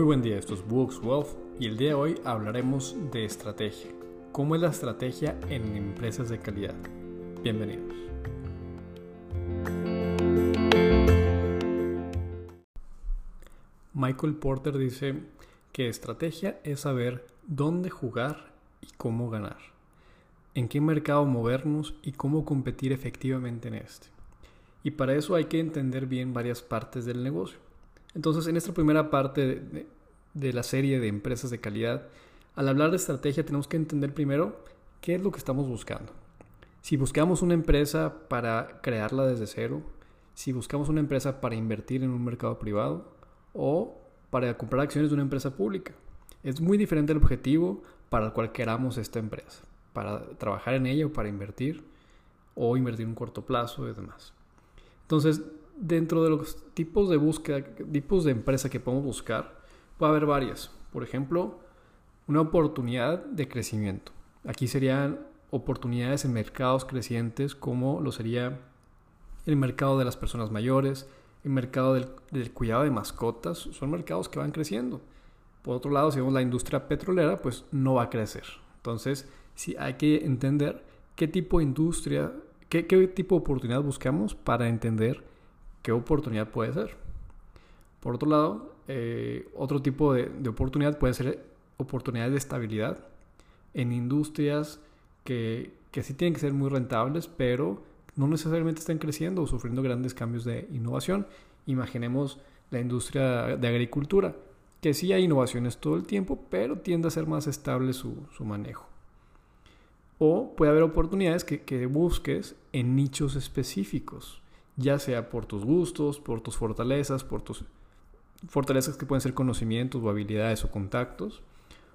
Muy buen día, esto es Books Wealth y el día de hoy hablaremos de estrategia. ¿Cómo es la estrategia en empresas de calidad? Bienvenidos. Michael Porter dice que estrategia es saber dónde jugar y cómo ganar, en qué mercado movernos y cómo competir efectivamente en este. Y para eso hay que entender bien varias partes del negocio. Entonces, en esta primera parte de, la serie de empresas de calidad, al hablar de estrategia tenemos que entender primero qué es lo que estamos buscando. Si buscamos una empresa para crearla desde cero, si buscamos una empresa para invertir en un mercado privado o para comprar acciones de una empresa pública. Es muy diferente el objetivo para el cual queramos esta empresa, para trabajar en ella o para invertir o invertir en un corto plazo y demás. Entonces, dentro de los tipos de búsqueda, tipos de empresa que podemos buscar, puede haber varias. Por ejemplo, una oportunidad de crecimiento. Aquí serían oportunidades en mercados crecientes como lo sería el mercado de las personas mayores, el mercado del, cuidado de mascotas, son mercados que van creciendo. Por otro lado, si vemos la industria petrolera, pues no va a crecer. Entonces, sí hay que entender qué tipo de industria, qué, qué tipo de oportunidad buscamos para entender qué oportunidad puede ser. Por otro lado, eh, otro tipo de, oportunidad puede ser oportunidades de estabilidad en industrias que, que sí tienen que ser muy rentables, pero no necesariamente están creciendo o sufriendo grandes cambios de innovación. Imaginemos la industria de agricultura, que sí hay innovaciones todo el tiempo, pero tiende a ser más estable su, manejo. O puede haber oportunidades que, que busques en nichos específicos ya sea por tus gustos, por tus fortalezas, por tus fortalezas que pueden ser conocimientos o habilidades o contactos,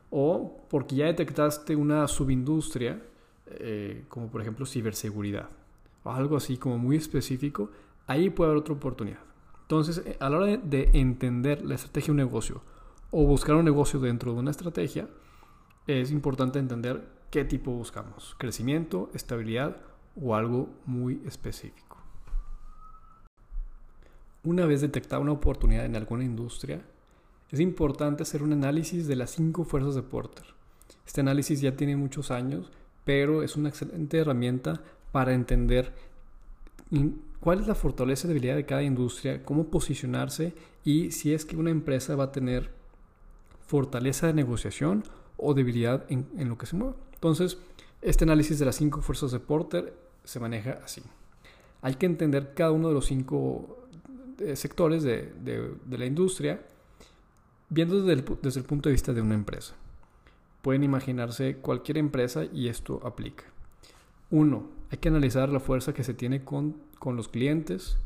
o porque ya detectaste una subindustria, eh, como por ejemplo ciberseguridad, o algo así como muy específico, ahí puede haber otra oportunidad. Entonces, eh, a la hora de entender la estrategia de un negocio o buscar un negocio dentro de una estrategia, es importante entender qué tipo buscamos, crecimiento, estabilidad o algo muy específico. Una vez detectada una oportunidad en alguna industria, es importante hacer un análisis de las cinco fuerzas de Porter. Este análisis ya tiene muchos años, pero es una excelente herramienta para entender cuál es la fortaleza y debilidad de cada industria, cómo posicionarse y si es que una empresa va a tener fortaleza de negociación o debilidad en, en lo que se mueve. Entonces, este análisis de las cinco fuerzas de Porter se maneja así. Hay que entender cada uno de los cinco sectores de, la industria, viendo desde el, desde el punto de vista de una empresa. Pueden imaginarse cualquier empresa y esto aplica. Uno, hay que analizar la fuerza que se tiene con, los clientes.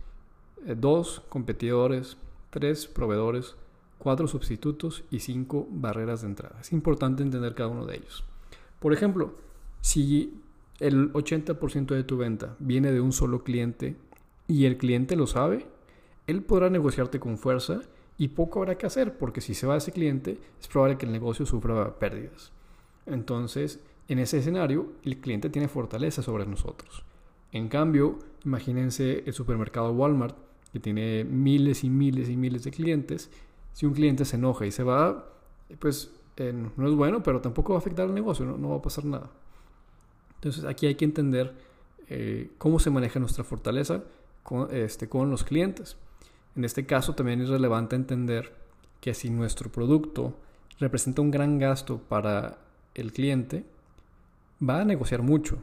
Eh, dos, competidores. Tres, proveedores. Cuatro, sustitutos. Y cinco, barreras de entrada. Es importante entender cada uno de ellos. Por ejemplo, si el 80% de tu venta viene de un solo cliente y el cliente lo sabe, él podrá negociarte con fuerza y poco habrá que hacer, porque si se va ese cliente, es probable que el negocio sufra pérdidas. Entonces, en ese escenario, el cliente tiene fortaleza sobre nosotros. En cambio, imagínense el supermercado Walmart, que tiene miles y miles y miles de clientes. Si un cliente se enoja y se va, pues eh, no es bueno, pero tampoco va a afectar al negocio, no, va a pasar nada. Entonces, aquí hay que entender eh, cómo se maneja nuestra fortaleza este, con los clientes. En este caso también es relevante entender que si nuestro producto representa un gran gasto para el cliente, va a negociar mucho.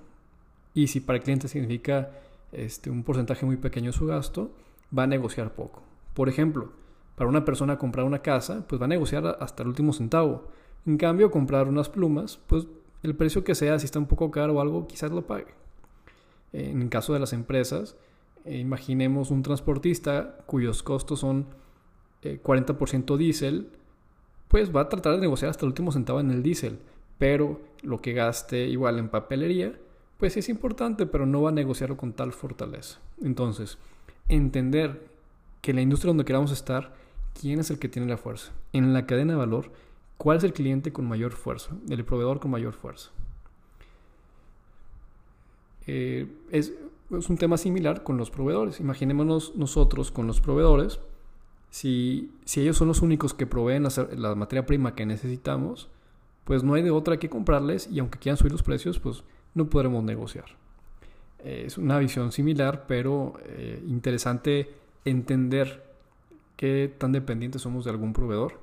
Y si para el cliente significa este, un porcentaje muy pequeño de su gasto, va a negociar poco. Por ejemplo, para una persona comprar una casa, pues va a negociar hasta el último centavo. En cambio, comprar unas plumas, pues el precio que sea, si está un poco caro o algo, quizás lo pague. En el caso de las empresas, eh, imaginemos un transportista cuyos costos son 40% eh, diésel, pues va a tratar de negociar hasta el último centavo en el diésel, pero lo que gaste igual en papelería, pues es importante, pero no va a negociarlo con tal fortaleza. Entonces, entender que la industria donde queramos estar, quién es el que tiene la fuerza. En la cadena de valor, cuál es el cliente con mayor fuerza, el proveedor con mayor fuerza. Eh, es, es un tema similar con los proveedores. Imaginémonos nosotros con los proveedores. Si, si ellos son los únicos que proveen la, materia prima que necesitamos, pues no hay de otra que comprarles y aunque quieran subir los precios, pues no podremos negociar. Eh, es una visión similar, pero eh, interesante entender qué tan dependientes somos de algún proveedor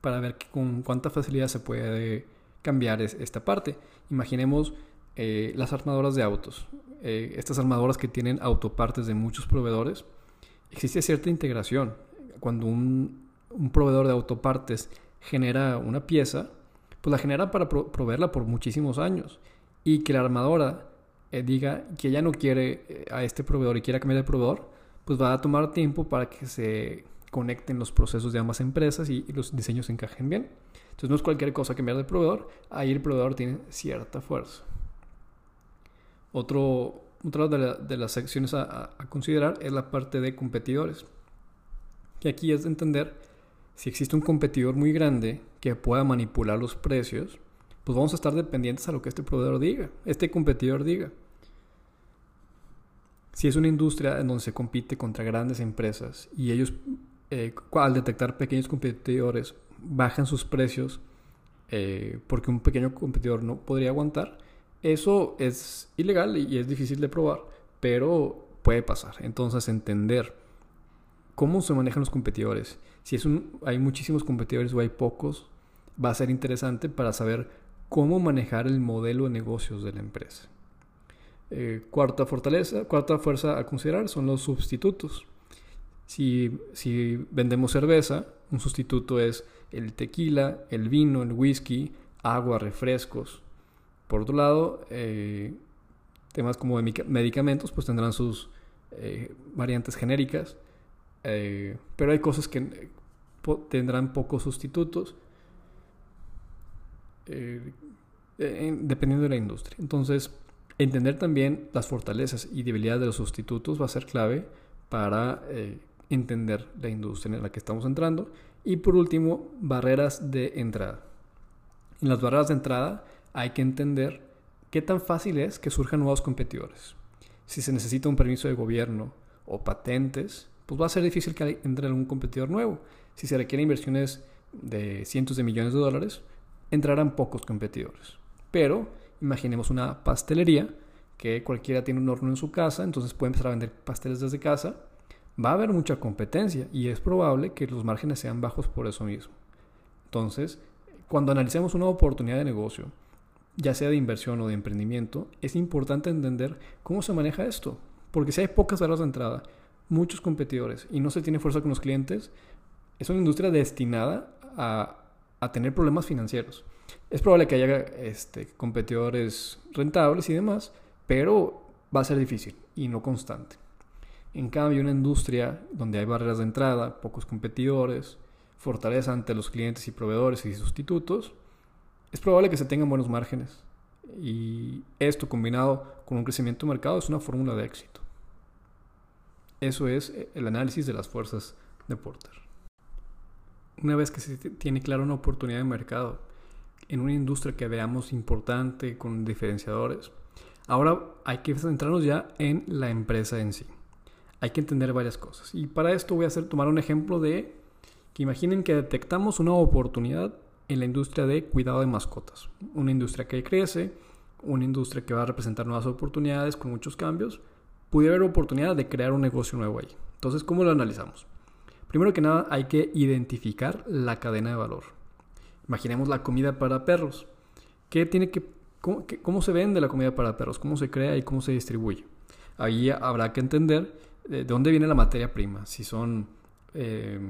para ver con cuánta facilidad se puede cambiar esta parte. Imaginemos eh, las armadoras de autos, estas armadoras que tienen autopartes de muchos proveedores. Existe cierta integración. Cuando un, un proveedor de autopartes genera una pieza, pues la genera para proveerla por muchísimos años. Y que la armadora eh, diga que ya no quiere eh, a este proveedor y quiera cambiar de proveedor, pues va a tomar tiempo para que se conecten los procesos de ambas empresas y, los diseños se encajen bien. Entonces no es cualquier cosa cambiar de proveedor, ahí el proveedor tiene cierta fuerza. Otro, otra de, las secciones a, a, considerar es la parte de competidores. Y aquí es de entender si existe un competidor muy grande que pueda manipular los precios, pues vamos a estar dependientes a lo que este proveedor diga, este competidor diga. Si es una industria en donde se compite contra grandes empresas y ellos eh, al detectar pequeños competidores bajan sus precios eh, porque un pequeño competidor no podría aguantar, eso es ilegal y es difícil de probar, pero puede pasar. Entonces entender cómo se manejan los competidores. Si es hay muchísimos competidores o hay pocos, va a ser interesante para saber cómo manejar el modelo de negocios de la empresa. Eh, cuarta fortaleza, cuarta fuerza a considerar son los sustitutos. Si, si, vendemos cerveza, un sustituto es el tequila, el vino, el whisky, agua, refrescos. Por otro lado, eh, temas como medicamentos, pues tendrán sus eh, variantes genéricas. Eh, pero hay cosas que tendrán pocos sustitutos eh, dependiendo de la industria. Entonces, entender también las fortalezas y debilidades de los sustitutos va a ser clave para entender la industria en la que estamos entrando. Y por último, barreras de entrada. En las barreras de entrada hay que entender qué tan fácil es que surjan nuevos competidores. Si se necesita un permiso de gobierno o patentes, pues va a ser difícil que entre algún competidor nuevo. Si se requieren inversiones de cientos de millones de dólares, entrarán pocos competidores. Pero imaginemos una pastelería que cualquiera tiene un horno en su casa, entonces puede empezar a vender pasteles desde casa. Va a haber mucha competencia y es probable que los márgenes sean bajos por eso mismo. Entonces, cuando analicemos una oportunidad de negocio, ya sea de inversión o de emprendimiento, es importante entender cómo se maneja esto. Porque si hay pocas barreras de entrada muchos competidores y no se tiene fuerza con los clientes, es una industria destinada a, a tener problemas financieros. Es probable que haya este, competidores rentables y demás, pero va a ser difícil y no constante. En cambio, una industria donde hay barreras de entrada, pocos competidores, fortaleza ante los clientes y proveedores y sustitutos, es probable que se tengan buenos márgenes. Y esto combinado con un crecimiento de mercado es una fórmula de éxito. Eso es eh, el análisis de las fuerzas de Porter. Una vez que se tiene clara una oportunidad de mercado en una industria que veamos importante con diferenciadores, ahora hay que centrarnos ya en la empresa en sí. Hay que entender varias cosas. Y para esto voy a hacer, tomar un ejemplo de que imaginen que detectamos una oportunidad en la industria de cuidado de mascotas. Una industria que crece, una industria que va a representar nuevas oportunidades con muchos cambios pudiera haber oportunidad de crear un negocio nuevo ahí. Entonces, ¿cómo lo analizamos? Primero que nada, hay que identificar la cadena de valor. Imaginemos la comida para perros. ¿Qué tiene que, cómo, se vende la comida para perros? ¿Cómo se crea y cómo se distribuye? Ahí habrá que entender de dónde viene la materia prima. Si son eh,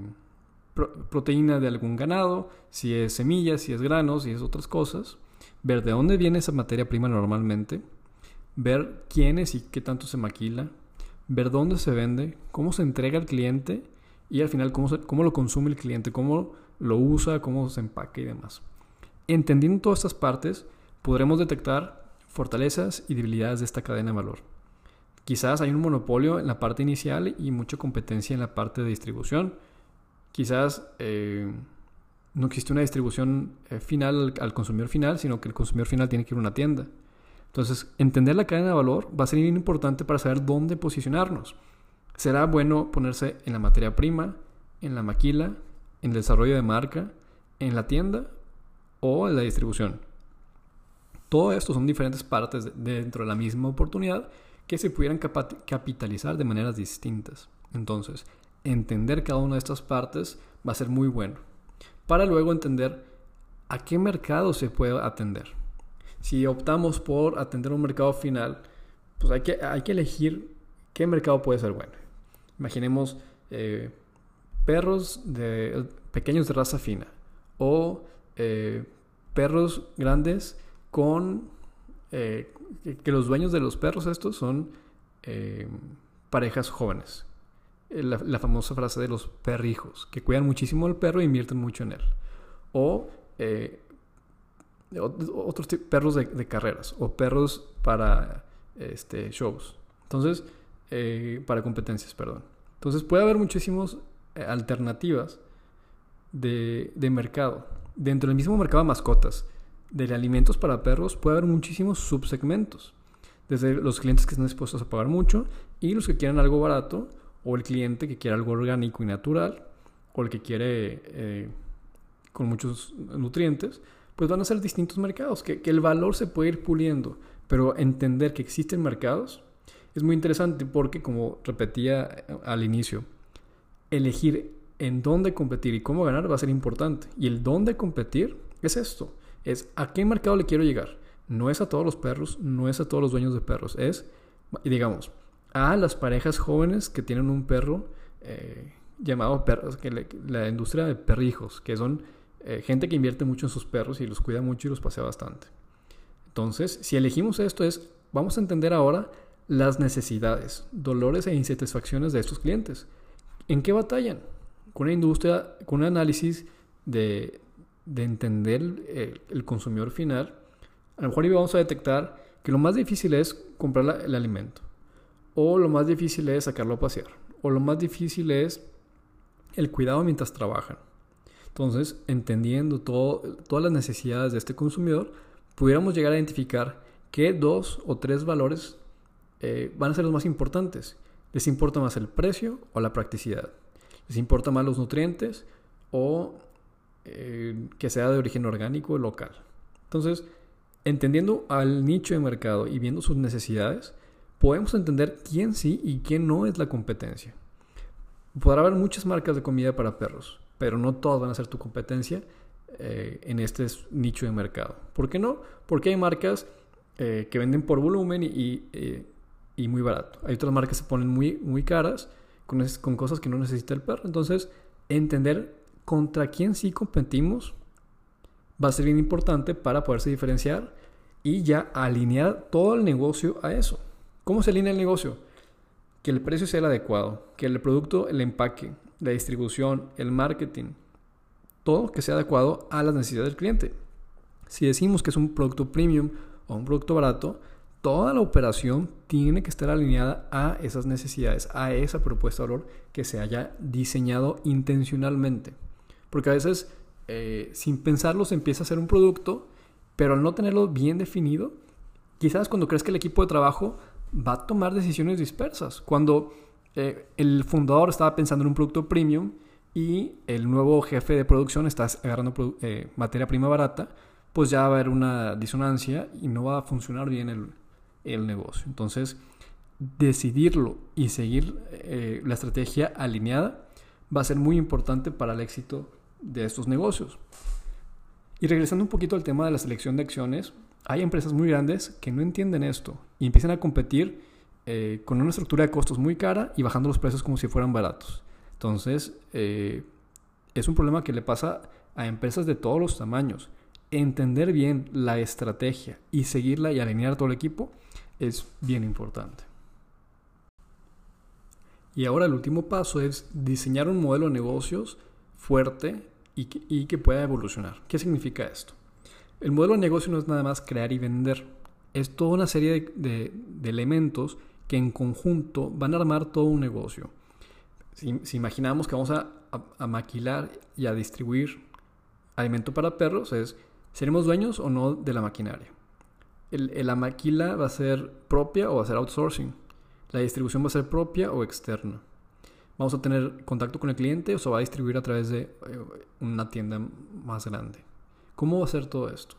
proteínas de algún ganado, si es semillas, si es granos, si es otras cosas. Ver de dónde viene esa materia prima normalmente ver quién es y qué tanto se maquila, ver dónde se vende, cómo se entrega al cliente y al final cómo, cómo lo consume el cliente, cómo lo usa, cómo se empaque y demás. Entendiendo todas estas partes, podremos detectar fortalezas y debilidades de esta cadena de valor. Quizás hay un monopolio en la parte inicial y mucha competencia en la parte de distribución. Quizás eh, no existe una distribución eh, final al consumidor final, sino que el consumidor final tiene que ir a una tienda. Entonces, entender la cadena de valor va a ser importante para saber dónde posicionarnos. Será bueno ponerse en la materia prima, en la maquila, en el desarrollo de marca, en la tienda o en la distribución. Todo esto son diferentes partes dentro de la misma oportunidad que se pudieran capitalizar de maneras distintas. Entonces, entender cada una de estas partes va a ser muy bueno. Para luego entender a qué mercado se puede atender. Si optamos por atender un mercado final, pues hay que, hay que elegir qué mercado puede ser bueno. Imaginemos eh, perros de, pequeños de raza fina o eh, perros grandes con eh, que, los dueños de los perros estos son parejas jóvenes. La, la, famosa frase de los perrijos, que cuidan muchísimo al perro e invierten mucho en él. O otros perros de, carreras o perros para este, shows. Entonces, eh, para competencias, perdón. Entonces puede haber muchísimas eh, alternativas de, de, mercado. Dentro del mismo mercado de mascotas, de alimentos para perros, puede haber muchísimos subsegmentos. Desde los clientes que están dispuestos a pagar mucho y los que quieren algo barato, o el cliente que quiere algo orgánico y natural, o el que quiere eh, con muchos nutrientes pues van a ser distintos mercados, que, el valor se puede ir puliendo, pero entender que existen mercados es muy interesante porque, como repetía al inicio, elegir en dónde competir y cómo ganar va a ser importante. Y el dónde competir es esto, es a qué mercado le quiero llegar. No es a todos los perros, no es a todos los dueños de perros, es, digamos, a las parejas jóvenes que tienen un perro eh, llamado perros, que la industria de perrijos, que son eh, gente que invierte mucho en sus perros y los cuida mucho y los pasea bastante. Entonces, si elegimos esto es, vamos a entender ahora las necesidades, dolores e insatisfacciones de estos clientes. ¿En qué batallan? Con una industria, con un análisis de, entender el, consumidor final, a lo mejor vamos a detectar que lo más difícil es comprar el alimento, o lo más difícil es sacarlo a pasear, o lo más difícil es el cuidado mientras trabajan. Entonces, entendiendo todas las necesidades de este consumidor, pudiéramos llegar a identificar qué dos o tres valores eh, van a ser los más importantes. ¿Les importa más el precio o la practicidad? ¿Les importa más los nutrientes o eh, que sea de origen orgánico o local? Entonces, entendiendo al nicho de mercado y viendo sus necesidades, podemos entender quién sí y quién no es la competencia. Podrá haber muchas marcas de comida para perros, pero no todas van a ser tu competencia eh, en este nicho de mercado. ¿Por qué no? Porque hay marcas eh, que venden por volumen eh, y, muy barato. Hay otras marcas que se ponen muy, muy caras con, con cosas que no necesita el perro. Entonces, entender contra quién sí competimos va a ser bien importante para poderse diferenciar y ya alinear todo el negocio a eso. ¿Cómo se alinea el negocio? Que el precio sea el adecuado, que el producto, el empaque, la distribución, el marketing, todo que sea adecuado a las necesidades del cliente. Si decimos que es un producto premium o un producto barato, toda la operación tiene que estar alineada a esas necesidades, a esa propuesta de valor que se haya diseñado intencionalmente. Porque a veces, eh, sin pensarlo, se empieza a hacer un producto, pero al no tenerlo bien definido, quizás cuando crees que el equipo de trabajo va a tomar decisiones dispersas. Cuando eh, el fundador estaba pensando en un producto premium y el nuevo jefe de producción está agarrando eh, materia prima barata, pues ya va a haber una disonancia y no va a funcionar bien el, el negocio. Entonces, decidirlo y seguir eh, la estrategia alineada va a ser muy importante para el éxito de estos negocios. Y regresando un poquito al tema de la selección de acciones, hay empresas muy grandes que no entienden esto y empiezan a competir eh, con una estructura de costos muy cara y bajando los precios como si fueran baratos. Entonces, eh, es un problema que le pasa a empresas de todos los tamaños. Entender bien la estrategia y seguirla y alinear todo el equipo es bien importante. Y ahora el último paso es diseñar un modelo de negocios fuerte y que, pueda evolucionar. ¿Qué significa esto? El modelo de negocio no es nada más crear y vender. Es toda una serie de elementos que en conjunto van a armar todo un negocio. Si, imaginamos que vamos a, maquilar y a distribuir alimento para perros, es, ¿seremos dueños o no de la maquinaria? la maquila va a ser propia o va a ser outsourcing. La distribución va a ser propia o externa. vamos a tener contacto con el cliente o se va a distribuir a través de eh, una tienda más grande. ¿Cómo va a ser todo esto?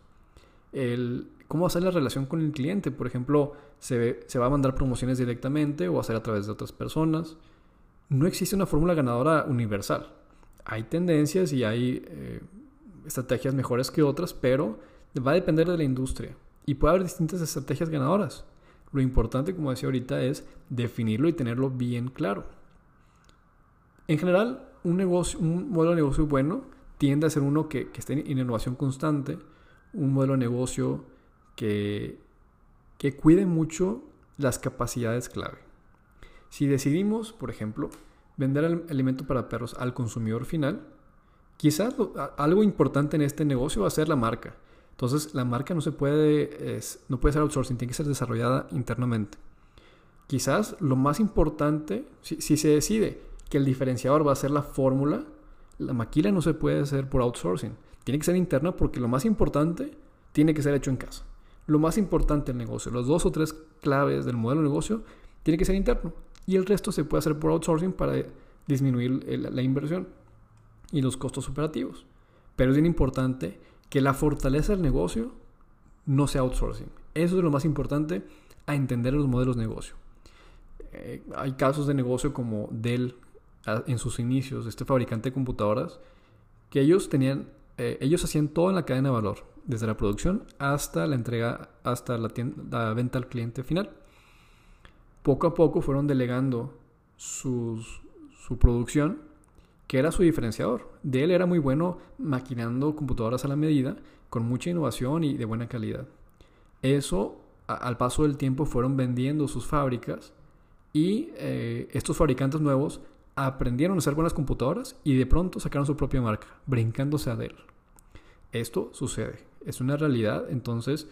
El, ¿Cómo va a ser la relación con el cliente? Por ejemplo, ¿se, ¿se va a mandar promociones directamente o va a ser a través de otras personas? No existe una fórmula ganadora universal. Hay tendencias y hay eh, estrategias mejores que otras, pero va a depender de la industria. Y puede haber distintas estrategias ganadoras. Lo importante, como decía ahorita, es definirlo y tenerlo bien claro. En general, un, negocio, un modelo de negocio bueno tiende a ser uno que, esté en innovación constante, un modelo de negocio que, que cuide mucho las capacidades clave. Si decidimos, por ejemplo, vender el alimento para perros al consumidor final, quizás algo importante en este negocio va a ser la marca. Entonces, la marca no se puede, no puede ser outsourcing, tiene que ser desarrollada internamente. Quizás lo más importante, si se decide que el diferenciador va a ser la fórmula, la maquila no se puede hacer por outsourcing. Tiene que ser interna porque lo más importante tiene que ser hecho en casa. Lo más importante del negocio, los dos o tres claves del modelo de negocio, tiene que ser interno. Y el resto se puede hacer por outsourcing para disminuir la inversión y los costos operativos. Pero es bien importante que la fortaleza del negocio no sea outsourcing. Eso es lo más importante a entender los modelos de negocio. Eh, hay casos de negocio como Dell en sus inicios, este fabricante de computadoras, que ellos tenían, eh, ellos hacían todo en la cadena de valor, desde la producción hasta la entrega, hasta la, venta al cliente final. Poco a poco fueron delegando su producción, que era su diferenciador. De él era muy bueno maquinando computadoras a la medida, con mucha innovación y de buena calidad. Eso, al paso del tiempo, fueron vendiendo sus fábricas y eh, estos fabricantes nuevos aprendieron a hacer buenas computadoras y de pronto sacaron su propia marca, brincándose a Dell. Esto sucede, es una realidad, entonces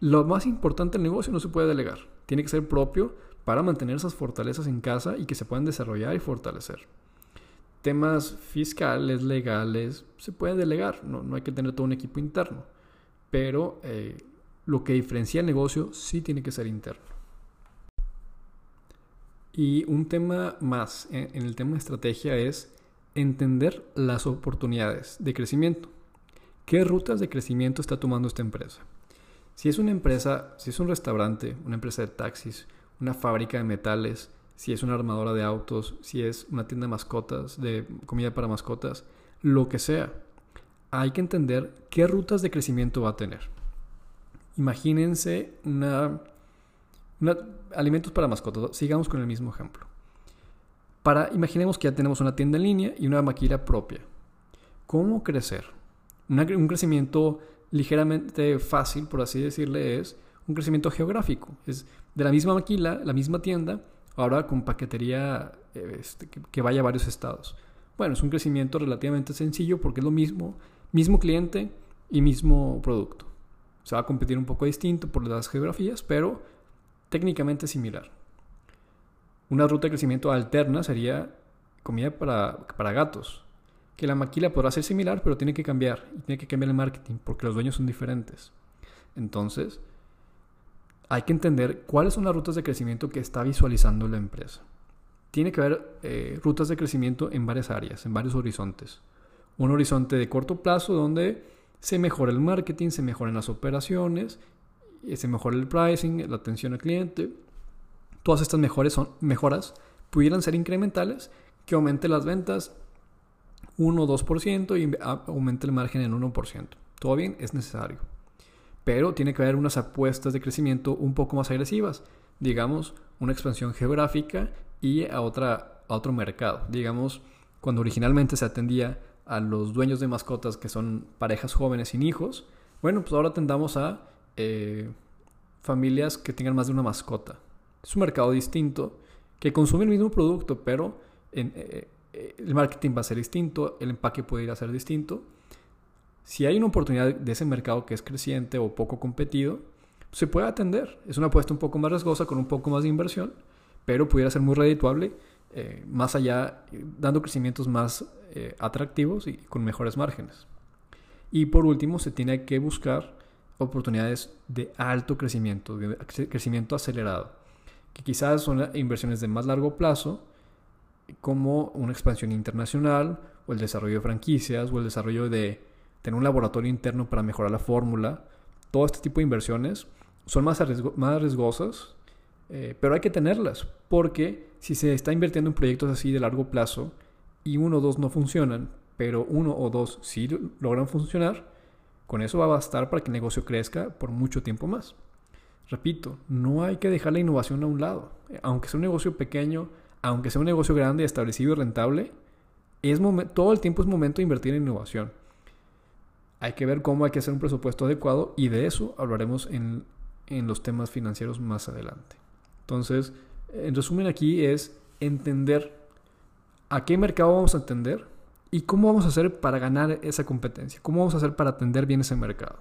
lo más importante del negocio no se puede delegar, tiene que ser propio para mantener esas fortalezas en casa y que se puedan desarrollar y fortalecer. Temas fiscales, legales, se puede delegar, no, no hay que tener todo un equipo interno, pero eh, lo que diferencia el negocio sí tiene que ser interno. Y un tema más en, el tema de estrategia es entender las oportunidades de crecimiento. ¿Qué rutas de crecimiento está tomando esta empresa? Si es una empresa, si es un restaurante, una empresa de taxis, una fábrica de metales, si es una armadora de autos, si es una tienda de mascotas, de comida para mascotas, lo que sea, hay que entender qué rutas de crecimiento va a tener. Imagínense una alimentos para mascotas. Sigamos con el mismo ejemplo. Para, imaginemos que ya tenemos una tienda en línea y una maquila propia. ¿Cómo crecer? un crecimiento ligeramente fácil, por así decirle, es un crecimiento geográfico. Es de la misma maquila, la misma tienda, ahora con paquetería este, que, vaya a varios estados. Bueno, es un crecimiento relativamente sencillo porque es lo mismo, mismo cliente y mismo producto. Se va a competir un poco distinto por las geografías, pero técnicamente similar. Una ruta de crecimiento alterna sería comida para, para gatos, que la maquila podrá ser similar, pero tiene que cambiar y tiene que cambiar el marketing porque los dueños son diferentes. Entonces, hay que entender cuáles son las rutas de crecimiento que está visualizando la empresa. Tiene que haber eh, rutas de crecimiento en varias áreas, en varios horizontes. Un horizonte de corto plazo donde se mejora el marketing, se mejoran las operaciones se mejora el pricing, la atención al cliente. Todas estas mejores son, mejoras pudieran ser incrementales, que aumente las ventas 1 o 2% y aumente el margen en 1%. Todo bien, es necesario. Pero tiene que haber unas apuestas de crecimiento un poco más agresivas. Digamos, una expansión geográfica y a, otra, a otro mercado. Digamos, cuando originalmente se atendía a los dueños de mascotas que son parejas jóvenes sin hijos, bueno, pues ahora tendamos a eh, familias que tengan más de una mascota. Es un mercado distinto que consume el mismo producto, pero eh, eh, el marketing va a ser distinto, el empaque puede ir a ser distinto. Si hay una oportunidad de ese mercado que es creciente o poco competido, se puede atender. Es una apuesta un poco más riesgosa con un poco más de inversión, pero pudiera ser muy redituable, más allá, dando crecimientos más atractivos y con mejores márgenes. Y por último, se tiene que buscar oportunidades de alto crecimiento, de crecimiento acelerado, que quizás son inversiones de más largo plazo, como una expansión internacional o el desarrollo de franquicias o el desarrollo de tener un laboratorio interno para mejorar la fórmula. Todo este tipo de inversiones son más, más riesgosas, eh, pero hay que tenerlas porque si se está invirtiendo en proyectos así de largo plazo y uno o dos no funcionan, pero uno o dos sí logran funcionar, con eso va a bastar para que el negocio crezca por mucho tiempo más. Repito, no hay que dejar la innovación a un lado. Aunque sea un negocio pequeño, aunque sea un negocio grande, establecido y rentable, es todo el tiempo es momento de invertir en innovación. Hay que ver cómo hay que hacer un presupuesto adecuado y de eso hablaremos en, en los temas financieros más adelante. Entonces, en resumen aquí es entender a qué mercado vamos a atender y cómo vamos a hacer para ganar esa competencia, cómo vamos a hacer para atender bien ese mercado.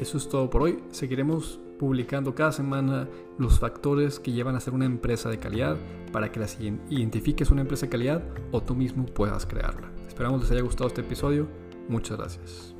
Eso es todo por hoy. Seguiremos publicando cada semana los factores que llevan a ser una empresa de calidad para que las identifiques una empresa de calidad o tú mismo puedas crearla. Esperamos les haya gustado este episodio. Muchas gracias.